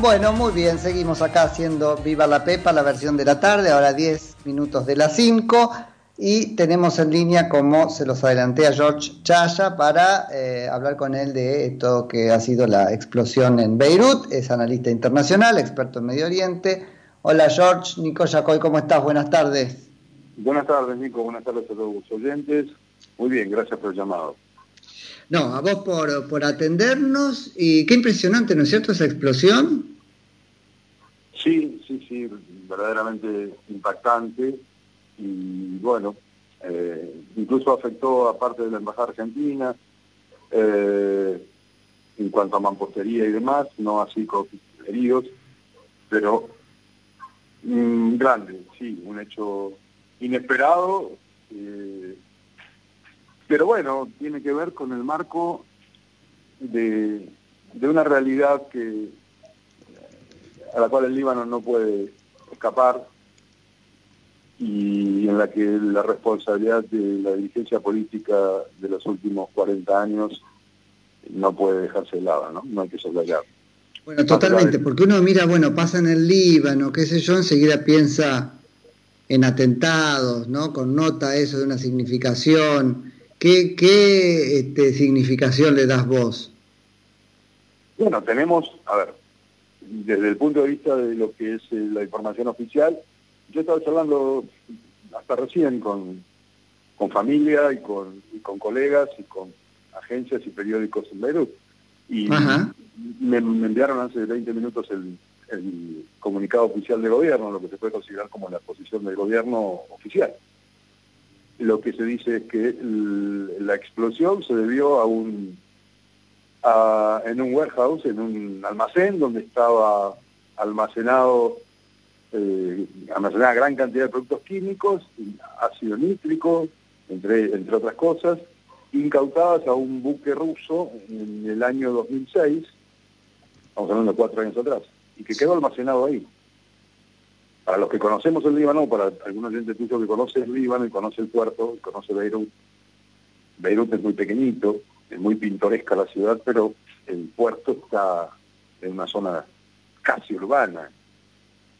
Bueno, muy bien, seguimos acá haciendo Viva la Pepa, la versión de la tarde, ahora 10 minutos de las 5 y tenemos en línea, como se los adelanté a George Chaya, para eh, hablar con él de esto que ha sido la explosión en Beirut, es analista internacional, experto en Medio Oriente. Hola George, Nico Yacoy, ¿cómo estás? Buenas tardes. Buenas tardes Nico, buenas tardes a todos los oyentes. Muy bien, gracias por el llamado. No, a vos por, por atendernos y qué impresionante, ¿no es cierto, esa explosión? Sí, sí, sí, verdaderamente impactante y bueno, eh, incluso afectó a parte de la Embajada Argentina eh, en cuanto a mampostería y demás, no así con heridos, pero mm, grande, sí, un hecho inesperado, eh, pero bueno, tiene que ver con el marco de, de una realidad que a la cual el Líbano no puede escapar y en la que la responsabilidad de la dirigencia política de los últimos 40 años no puede dejarse de lado, ¿no? No hay que soslayar. Bueno, totalmente, porque uno mira, bueno, pasa en el Líbano, qué sé yo, enseguida piensa en atentados, ¿no? Con nota eso de una significación. ¿Qué, qué este, significación le das vos? Bueno, tenemos, a ver, desde el punto de vista de lo que es eh, la información oficial, yo estaba charlando hasta recién con, con familia y con, con colegas y con agencias y periódicos en Beirut. Y me, enviaron hace 20 minutos el, comunicado oficial de gobierno, lo que se puede considerar como la posición del gobierno oficial. Lo que se dice es que la explosión se debió a un en un warehouse, en un almacén donde estaba almacenado eh, almacenada gran cantidad de productos químicos, ácido nítrico, entre, entre otras cosas, incautadas a un buque ruso en el año 2006, estamos hablando de cuatro años atrás, y que quedó almacenado ahí. Para los que conocemos el Líbano, para algunos gente tuyo que conoce el Líbano y conoce el puerto, y conoce Beirut, Beirut es muy pequeñito, es muy pintoresca la ciudad, pero el puerto está en una zona casi urbana,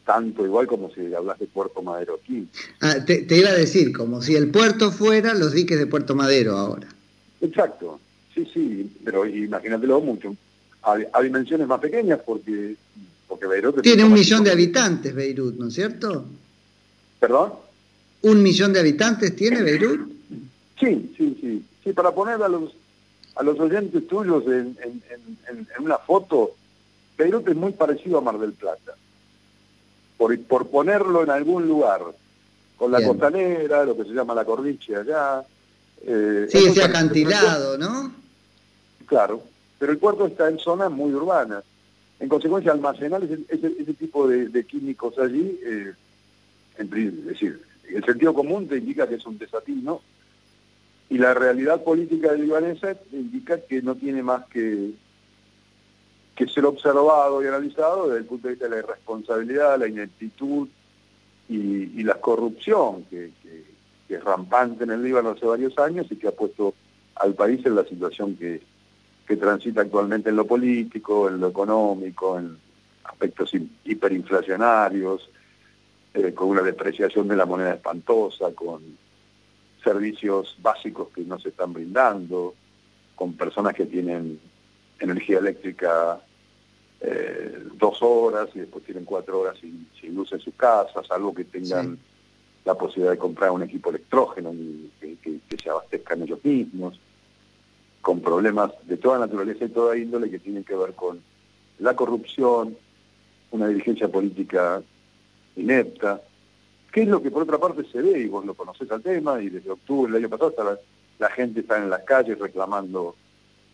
tanto igual como si hablas de Puerto Madero aquí. Ah, te, iba a decir, como si el puerto fuera los diques de Puerto Madero ahora. Exacto, sí, sí, pero imagínatelo mucho, a, dimensiones más pequeñas porque, porque Beirut... Tiene un millón de habitantes Beirut, ¿no es cierto? ¿Perdón? ¿Un millón de habitantes tiene Beirut? Sí, sí, sí. Sí, para poner a los, a los oyentes tuyos en, en, en, en una foto, Beirut es muy parecido a Mar del Plata por, ponerlo en algún lugar, con la costanera, lo que se llama la cordiche allá. Eh, sí, ese acantilado, ¿no? Claro, pero el puerto está en zonas muy urbanas. En consecuencia, almacenar ese, tipo de, químicos allí, eh, es decir, el sentido común te indica que es un desatino y la realidad política del libanesa indica que no tiene más que que ser observado y analizado desde el punto de vista de la irresponsabilidad, la ineptitud y, la corrupción que, es rampante en el Líbano hace varios años y que ha puesto al país en la situación que, transita actualmente en lo político, en lo económico, en aspectos hiperinflacionarios, eh, con una depreciación de la moneda espantosa, con servicios básicos que no se están brindando, con personas que tienen energía eléctrica eh, dos horas y después tienen cuatro horas sin, luz en sus casas, algo que tengan la posibilidad de comprar un equipo electrógeno y que, se abastezcan ellos mismos, con problemas de toda naturaleza y toda índole que tienen que ver con la corrupción, una dirigencia política inepta, que es lo que por otra parte se ve, y vos lo conocés al tema, y desde octubre del año pasado hasta la gente está en las calles reclamando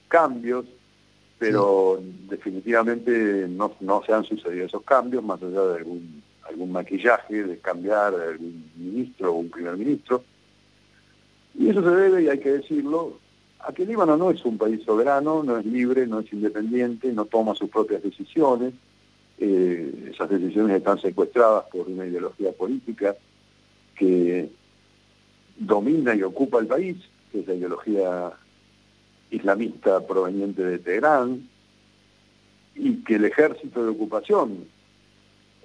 cambios, pero definitivamente no, no se han sucedido esos cambios, más allá de algún, algún maquillaje, de cambiar algún ministro o un primer ministro. Y eso se debe, y hay que decirlo, a que Líbano no es un país soberano, no es libre, no es independiente, no toma sus propias decisiones. Eh, esas decisiones están secuestradas por una ideología política que domina y ocupa el país, que es la ideología islamista proveniente de Teherán, y que el ejército de ocupación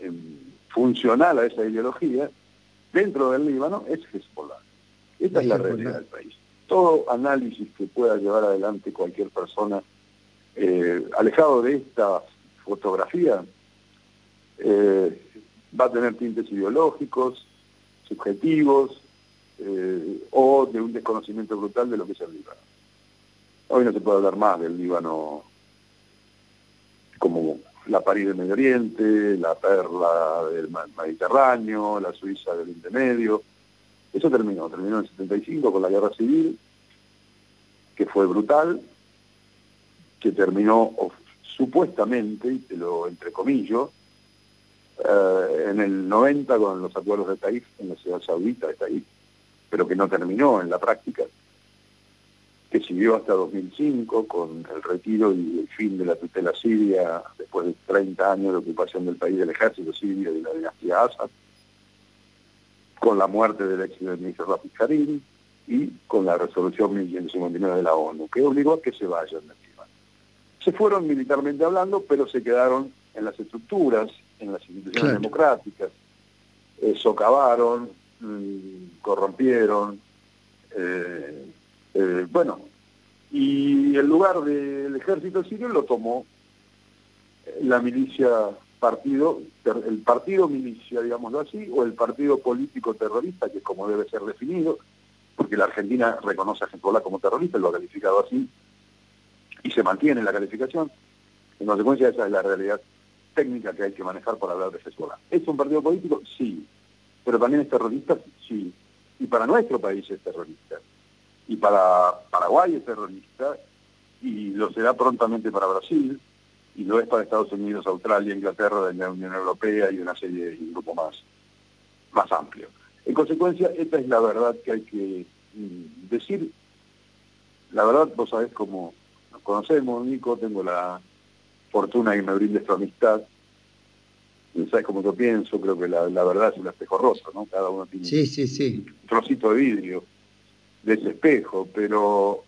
em, funcional a esa ideología dentro del Líbano es Hezbollah. Esta es la realidad del país. Todo análisis que pueda llevar adelante cualquier persona eh, alejado de esta fotografía eh, va a tener tintes ideológicos, subjetivos eh, o de un desconocimiento brutal de lo que es el Líbano. Hoy no se puede hablar más del Líbano como la París del Medio Oriente, la Perla del Mediterráneo, la Suiza del Intermedio. Eso terminó, terminó en el 75 con la guerra civil, que fue brutal, que terminó supuestamente, te lo entrecomillo, eh, en el 90 con los acuerdos de Taif en la ciudad saudita de Taif, pero que no terminó en la práctica que siguió hasta 2005 con el retiro y el fin de la tutela siria después de 30 años de ocupación del país del ejército sirio y de la dinastía Assad, con la muerte del ex ministro Karim y con la resolución 1159 de la ONU, que obligó a que se vayan de Líbano. Se fueron militarmente hablando, pero se quedaron en las estructuras, en las instituciones democráticas, eh, socavaron, mm, corrompieron, eh, eh, bueno, y el lugar del ejército sirio lo tomó la milicia partido, el partido milicia, digámoslo así, o el partido político terrorista, que es como debe ser definido, porque la Argentina reconoce a Hezbollah como terrorista, lo ha calificado así, y se mantiene la calificación. En consecuencia, esa es la realidad técnica que hay que manejar para hablar de Hezbollah. ¿Es un partido político? Sí. ¿Pero también es terrorista? Sí. Y para nuestro país es terrorista y para Paraguay es terrorista y lo será prontamente para Brasil y lo es para Estados Unidos, Australia, Inglaterra, la Unión Europea y una serie de un grupo más, más amplio. En consecuencia, esta es la verdad que hay que mm, decir. La verdad, vos sabés cómo nos conocemos, Nico, tengo la fortuna que me brindes tu amistad. Y sabes cómo yo pienso, creo que la, verdad es un espejo roto, ¿no? Cada uno tiene sí, sí, sí. un trocito de vidrio de ese espejo, pero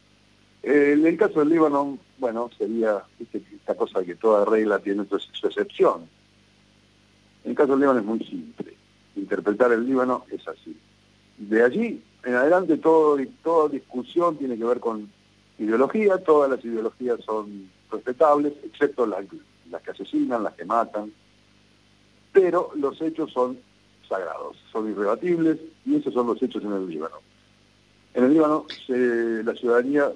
eh, en el caso del Líbano, bueno, sería esta cosa que toda regla tiene su, excepción. En el caso del Líbano es muy simple. Interpretar el Líbano es así. De allí en adelante toda discusión tiene que ver con ideología, todas las ideologías son respetables, excepto las, las que asesinan, las que matan, pero los hechos son sagrados, son irrebatibles y esos son los hechos en el Líbano. En el Líbano la ciudadanía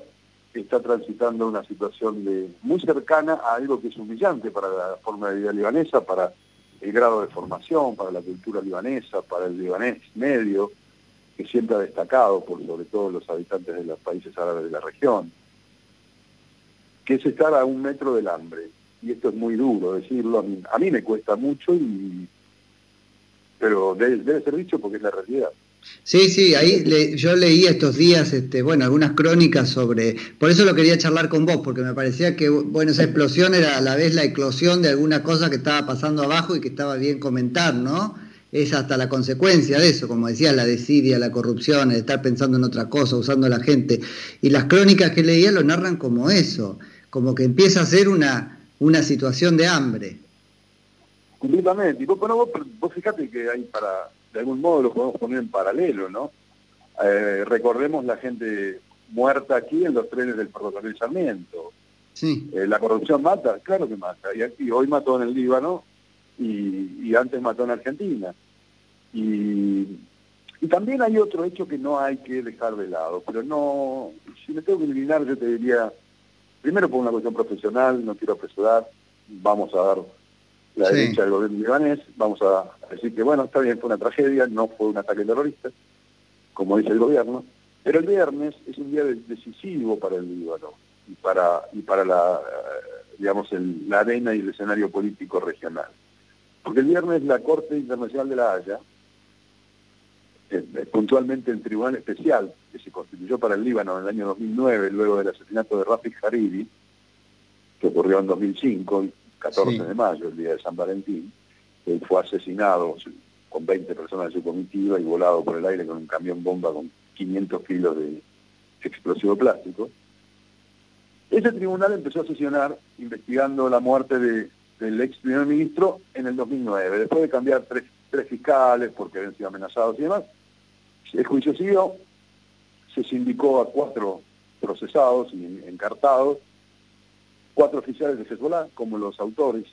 está transitando una situación de muy cercana a algo que es humillante para la forma de vida libanesa, para el grado de formación, para la cultura libanesa, para el libanés medio, que siempre ha destacado por sobre todo los habitantes de los países árabes de la región, que es estar a un metro del hambre. Y esto es muy duro decirlo, a mí, me cuesta mucho, y, pero debe ser dicho porque es la realidad. Sí, sí, ahí yo leí estos días, este, bueno, algunas crónicas sobre, por eso lo quería charlar con vos, porque me parecía que, bueno, esa explosión era a la vez la eclosión de alguna cosa que estaba pasando abajo y que estaba bien comentar, ¿no? Es hasta la consecuencia de eso, como decía, la desidia, la corrupción, el estar pensando en otra cosa, usando a la gente. Y las crónicas que leía lo narran como eso, como que empieza a ser una, una situación de hambre. Completamente. Y vos, vos, vos fijate que hay para de algún modo lo podemos poner en paralelo, ¿no? Eh, recordemos la gente muerta aquí en los trenes del ferrocarril Sarmiento. Sí. Eh, la corrupción mata, claro que mata. Y, aquí, hoy mató en el Líbano y, antes mató en Argentina. Y, y, también hay otro hecho que no hay que dejar de lado, pero no, si me tengo que eliminar yo te diría, primero por una cuestión profesional, no quiero apresurar, vamos a dar la derecha del gobierno libanés, vamos a decir que bueno, está bien, fue una tragedia, no fue un ataque terrorista, como dice el gobierno, pero el viernes es un día decisivo para el Líbano y para, y para la, digamos, el, la arena y el escenario político regional. Porque el viernes la Corte Internacional de la Haya, eh, puntualmente el Tribunal Especial que se constituyó para el Líbano en el año 2009, luego del asesinato de Rafik Hariri, que ocurrió en 2005, 14 de mayo, el día de San Valentín, él fue asesinado con 20 personas de su comitiva y volado por el aire con un camión bomba con 500 kilos de explosivo plástico. Ese tribunal empezó a sesionar investigando la muerte de, del ex primer ministro en el 2009, después de cambiar tres, tres fiscales porque habían sido amenazados y demás. El juicio siguió, se sindicó a cuatro procesados y encartados, cuatro oficiales de Hezbollah, como los autores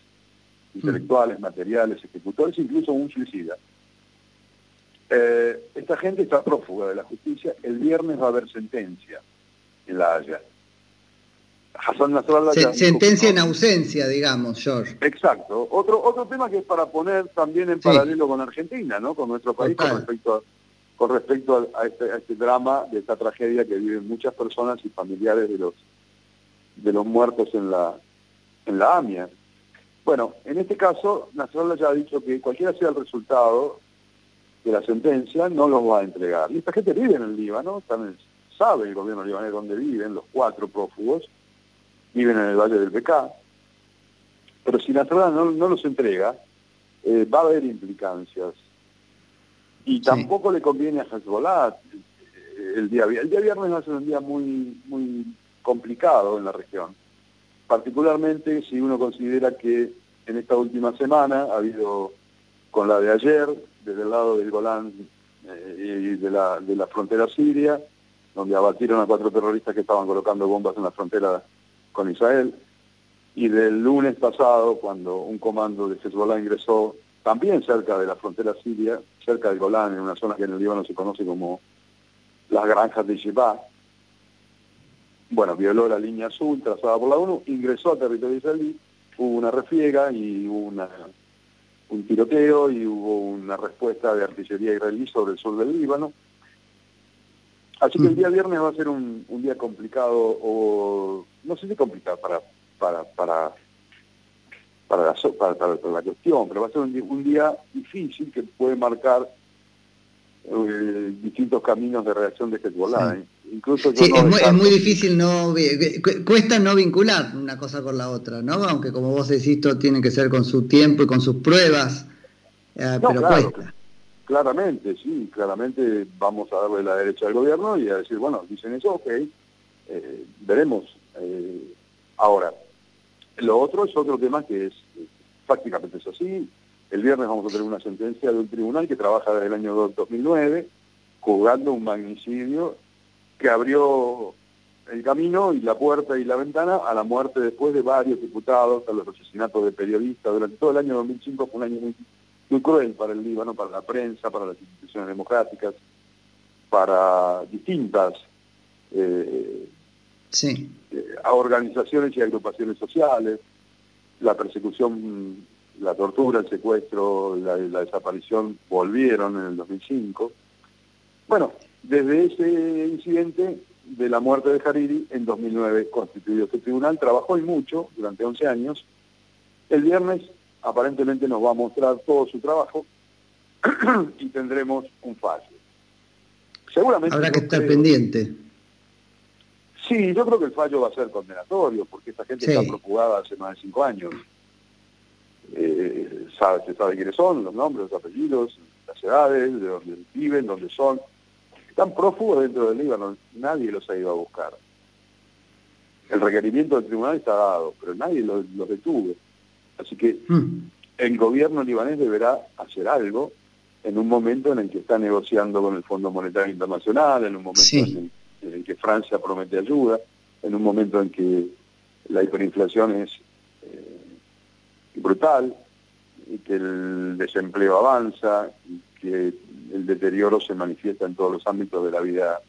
intelectuales, materiales, ejecutores, incluso un suicida. Eh, esta gente está prófuga de la justicia. El viernes va a haber sentencia en La Haya. Hassan Nasrallah sentencia en ausencia, digamos, George. Exacto. Otro otro tema que es para poner también en paralelo con Argentina, ¿no? Con nuestro país con respecto a, con respecto a, este, a este drama, de esta tragedia que viven muchas personas y familiares de los de los muertos en la en la AMIA. Bueno, en este caso, Nasrallah ya ha dicho que cualquiera sea el resultado de la sentencia, no los va a entregar. Y esta gente vive en el Líbano, también sabe el gobierno libanés dónde viven, los cuatro prófugos, viven en el Valle del Becá, pero si Nasrallah no, no los entrega, eh, va a haber implicancias. Y tampoco le conviene a Hezbollah eh, el día, el día viernes va a ser un día muy, muy complicado en la región, particularmente si uno considera que en esta última semana ha habido, con la de ayer, desde el lado del Golán eh, y de la, de la frontera siria, donde abatieron a cuatro terroristas que estaban colocando bombas en la frontera con Israel, y del lunes pasado, cuando un comando de Hezbollah ingresó también cerca de la frontera siria, cerca del Golán, en una zona que en el Líbano se conoce como las granjas de Sheba, bueno, violó la línea azul trazada por la ONU, ingresó a territorio israelí, hubo una refriega y hubo una, un tiroteo y hubo una respuesta de artillería israelí sobre el sur del Líbano. Así que el día viernes va a ser un, un día complicado, o no sé si complicado para, para, para, para, la, para, la cuestión, pero va a ser un, un día difícil que puede marcar eh, distintos caminos de reacción de Hezbollah. ¿eh? Incluso sí, es, muy, difícil, no cuesta no vincular una cosa con la otra, ¿no? Aunque como vos decís, todo tiene que ser con su tiempo y con sus pruebas, eh, pero cuesta. Claramente, sí, claramente vamos a darle la derecha al gobierno y a decir, bueno, dicen eso, ok, eh, veremos. Ahora, lo otro es otro tema que es, prácticamente es así. El viernes vamos a tener una sentencia de un tribunal que trabaja desde el año 2009, juzgando un magnicidio que abrió el camino y la puerta y la ventana a la muerte después de varios diputados, a los asesinatos de periodistas. Durante todo el año 2005 fue un año muy, muy cruel para el Líbano, para la prensa, para las instituciones democráticas, para distintas eh, sí. Eh, organizaciones y agrupaciones sociales, la persecución, la tortura, el secuestro, la, la desaparición volvieron en el 2005. Bueno, desde ese incidente de la muerte de Hariri, en 2009 constituyó este tribunal, trabajó y mucho durante 11 años. El viernes aparentemente nos va a mostrar todo su trabajo y tendremos un fallo. Seguramente Habrá que estar pendiente. Sí, yo creo que el fallo va a ser condenatorio, porque esta gente está procurada hace más de cinco años. Sabe, se sabe quiénes son, los nombres, los apellidos, las edades, de dónde viven, dónde son están prófugos dentro del Líbano, nadie los ha ido a buscar. El requerimiento del tribunal está dado, pero nadie los, detuvo. Así que hmm. el gobierno libanés deberá hacer algo en un momento en el que está negociando con el Fondo Monetario Internacional, en un momento en, el, que Francia promete ayuda, en un momento en que la hiperinflación es eh, brutal y que el desempleo avanza y que el deterioro se manifiesta en todos los ámbitos de la vida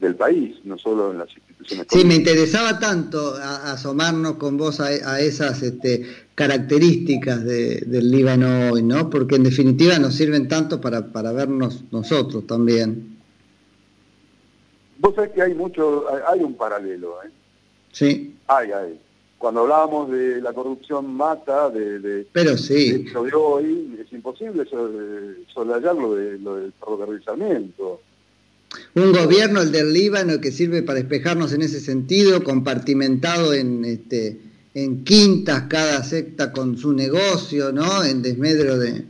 del país, no solo en las instituciones. Sí, me interesaba tanto asomarnos con vos a, esas este, características del Líbano hoy, ¿no? Porque en definitiva nos sirven tanto para, para vernos nosotros también. Vos sabés que hay mucho, hay, un paralelo, ¿eh? Sí. Hay, hay cuando hablábamos de la corrupción mata, de, de, Pero sí. de, hoy, es imposible soslayar lo, de, lo del ferrocarrilamiento. Un gobierno, el del Líbano, que sirve para despejarnos en ese sentido, compartimentado en, este, en quintas, cada secta con su negocio, ¿no? En desmedro de...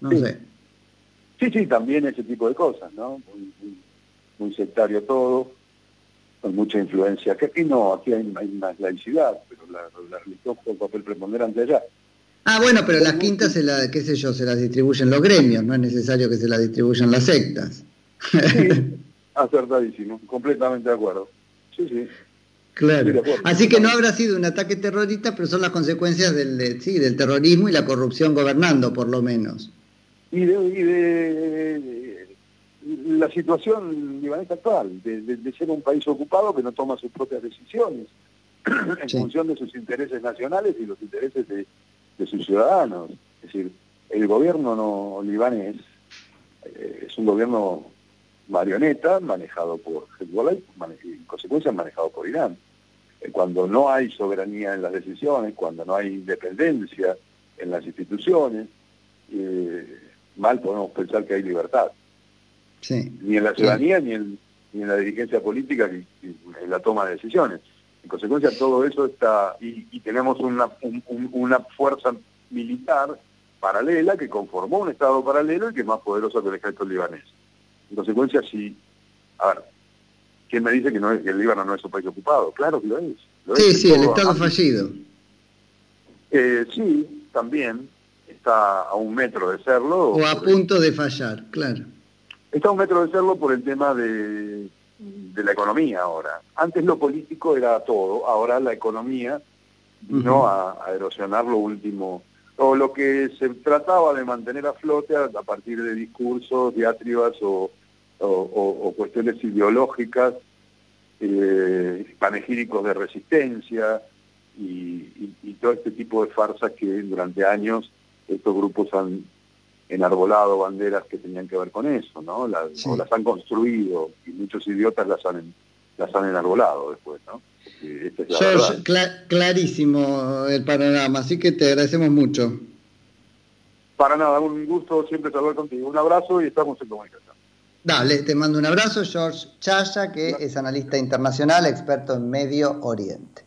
No sé. Sí, sí, también ese tipo de cosas, ¿no? muy sectario todo con mucha influencia. Que aquí no, aquí hay, más laicidad, pero la, religión juega un papel preponderante allá. Ah, bueno, pero las quintas, se la, qué sé yo, se las distribuyen los gremios, no es necesario que se las distribuyan las sectas. Sí, acertadísimo, completamente de acuerdo. Sí, sí. Claro. Así que no habrá sido un ataque terrorista, pero son las consecuencias del, sí, del terrorismo y la corrupción gobernando, por lo menos. Y de, la situación libanesa actual, de, ser un país ocupado que no toma sus propias decisiones en función de sus intereses nacionales y los intereses de, sus ciudadanos. Es decir, el gobierno no libanés eh, es un gobierno marioneta manejado por Hezbollah y en consecuencia manejado por Irán. Eh, cuando no hay soberanía en las decisiones, cuando no hay independencia en las instituciones, eh, mal podemos pensar que hay libertad. Ni en la ciudadanía ni, en, ni en la dirigencia política ni, en la toma de decisiones. En consecuencia todo eso está, y, tenemos una, una fuerza militar paralela que conformó un Estado paralelo y que es más poderoso que el ejército libanés. En consecuencia, si, a ver, ¿quién me dice que, no es, el Líbano no es un país ocupado? Claro que lo es. sí, sí, el Estado fallido. Eh, sí, también está a un metro de serlo. O a punto de fallar, claro. Está a un metro de serlo por el tema de, de la economía ahora. Antes lo político era todo, ahora la economía vino a, erosionar lo último o lo que se trataba de mantener a flote a, partir de discursos, diatribas o, o, cuestiones ideológicas, eh, panegíricos de resistencia y, todo este tipo de farsas que durante años estos grupos han enarbolado banderas que tenían que ver con eso, ¿no? Las, O las han construido y muchos idiotas las han, las han enarbolado después, ¿no? George, clarísimo el panorama, así que te agradecemos mucho. Para nada, un gusto siempre hablar contigo. Un abrazo y estamos en comunicación. Dale, te mando un abrazo, George Chaya, que es analista internacional, experto en Medio Oriente.